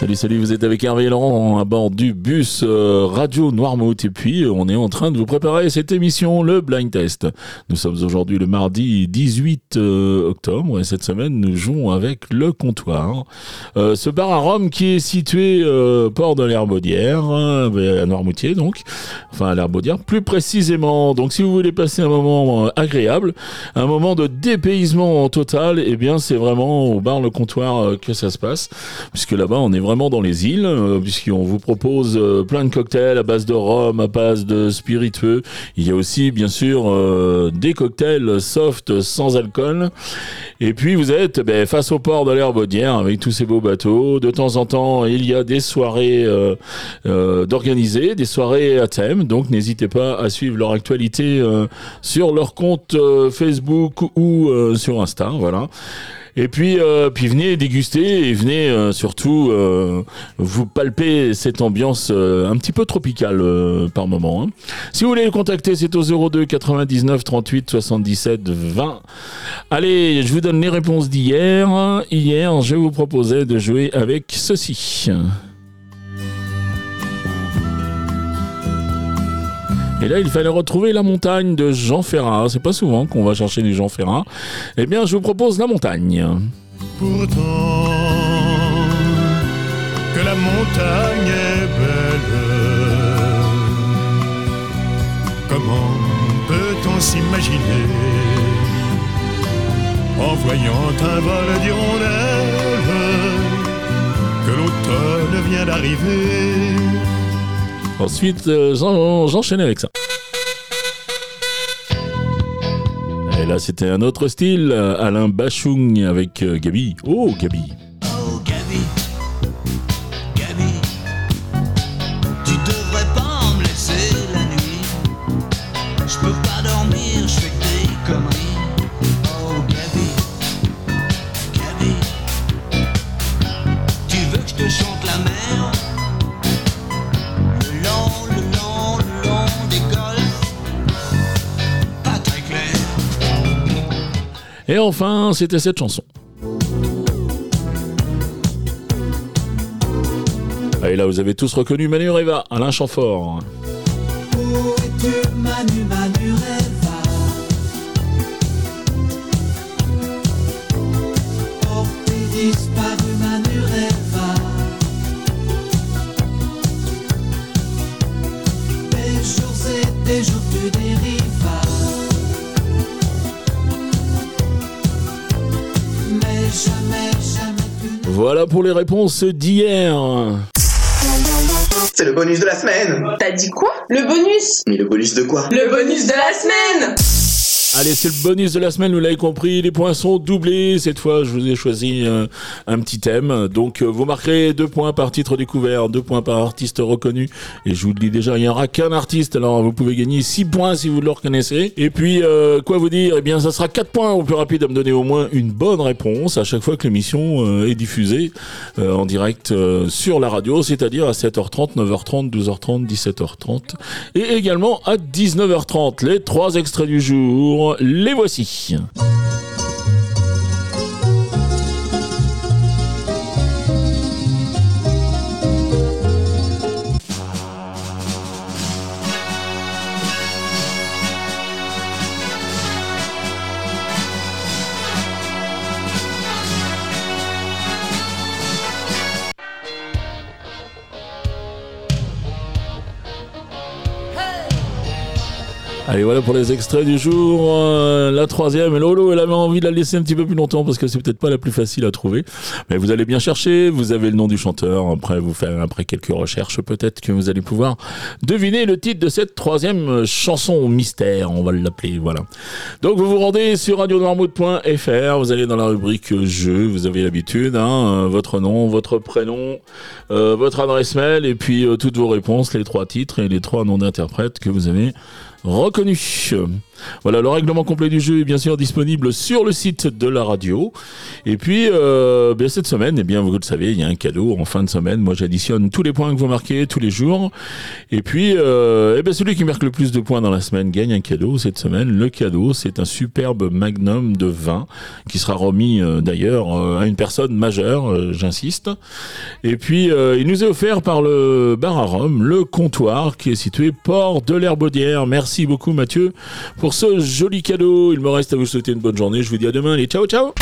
Salut, salut, vous êtes avec Hervé à bord du bus euh, Radio Noirmouth et puis on est en train de vous préparer cette émission, le Blind Test. Nous sommes aujourd'hui le mardi 18 euh, octobre et cette semaine nous jouons avec le comptoir. Euh, ce bar à Rome qui est situé port de l'Herbaudière, à Noirmoutier donc, enfin à l'Herbaudière plus précisément. Donc si vous voulez passer un moment agréable, un moment de dépaysement total, eh bien c'est vraiment au bar le comptoir que ça se passe, puisque là-bas on est vraiment vraiment dans les îles, euh, puisqu'on vous propose euh, plein de cocktails à base de rhum, à base de spiritueux. Il y a aussi, bien sûr, euh, des cocktails soft sans alcool. Et puis, vous êtes ben, face au port de l'Herbaudière avec tous ces beaux bateaux. De temps en temps, il y a des soirées d'organiser, des soirées à thème. Donc, n'hésitez pas à suivre leur actualité sur leur compte Facebook ou sur Insta. Voilà. Et puis, euh, puis venez déguster et venez euh, surtout euh, vous palper cette ambiance un petit peu tropicale par moment. Hein. Si vous voulez le contacter, c'est au 02 99 38 77 20. Allez, je vous donne les réponses d'hier. Hier, je vous proposais de jouer avec ceci. Et là, il fallait retrouver la montagne de Jean Ferrat. C'est pas souvent qu'on va chercher du Jean Ferrat. Eh bien, je vous propose la montagne. Pourtant, que la montagne est belle. Comment peut-on s'imaginer en voyant un vol d'hirondelles que l'automne vient d'arriver? Ensuite, euh, j'enchaînais avec ça. Et là, c'était un autre style, Alain Bachung avec euh, Gabi. Oh, Gabi. Oh, Gabi. Gabi. Et enfin, c'était cette chanson. Et là, vous avez tous reconnu Manu Reva, Alain Chamfort. Où es-tu, Manu, Manu Reva Porté disparu, Manu Reva Des jours et des jours tu dérivas Voilà pour les réponses d'hier. C'est le bonus de la semaine. T'as dit quoi? Le bonus Mais le bonus de quoi? Le bonus de la semaine Allez, c'est le bonus de la semaine, vous l'avez compris, les points sont doublés. Cette fois, je vous ai choisi euh, un petit thème. Donc, euh, vous marquerez deux points par titre découvert, deux points par artiste reconnu. Et je vous le dis déjà, il n'y aura qu'un artiste, alors vous pouvez gagner six points si vous le reconnaissez. Et puis, euh, quoi vous dire? Eh bien, ça sera quatre points au plus rapide à me donner au moins une bonne réponse à chaque fois que l'émission est diffusée en direct sur la radio, c'est-à-dire à 7h30, 9h30, 12h30, 17h30 et également à 19h30. Les trois extraits du jour les voici. Allez, voilà pour les extraits du jour. Euh, la troisième, Lolo, elle avait envie de la laisser un petit peu plus longtemps parce que c'est peut-être pas la plus facile à trouver. Mais vous allez bien chercher, vous avez le nom du chanteur. Après, vous faire après quelques recherches, peut-être que vous allez pouvoir deviner le titre de cette troisième chanson mystère, on va l'appeler. Voilà. Donc, vous vous rendez sur radionormouth.fr, vous allez dans la rubrique jeu, vous avez l'habitude, hein, euh, votre nom, votre prénom, euh, votre adresse mail et puis toutes vos réponses, les trois titres et les trois noms d'interprètes que vous avez reconnu. Voilà, le règlement complet du jeu est bien sûr disponible sur le site de la radio. Et puis, euh, bien, cette semaine, eh bien, vous le savez, il y a un cadeau en fin de semaine. Moi, j'additionne tous les points que vous marquez tous les jours. Et puis, euh, eh bien, celui qui marque le plus de points dans la semaine gagne un cadeau cette semaine. Le cadeau, c'est un superbe magnum de vin qui sera remis euh, d'ailleurs euh, à une personne majeure, j'insiste. Et puis, il nous est offert par le bar à Rome, le comptoir qui est situé port de l'Herbaudière. Merci beaucoup Mathieu pour ce joli cadeau. Il me reste à vous souhaiter une bonne journée. Je vous dis à demain. Allez, ciao, ciao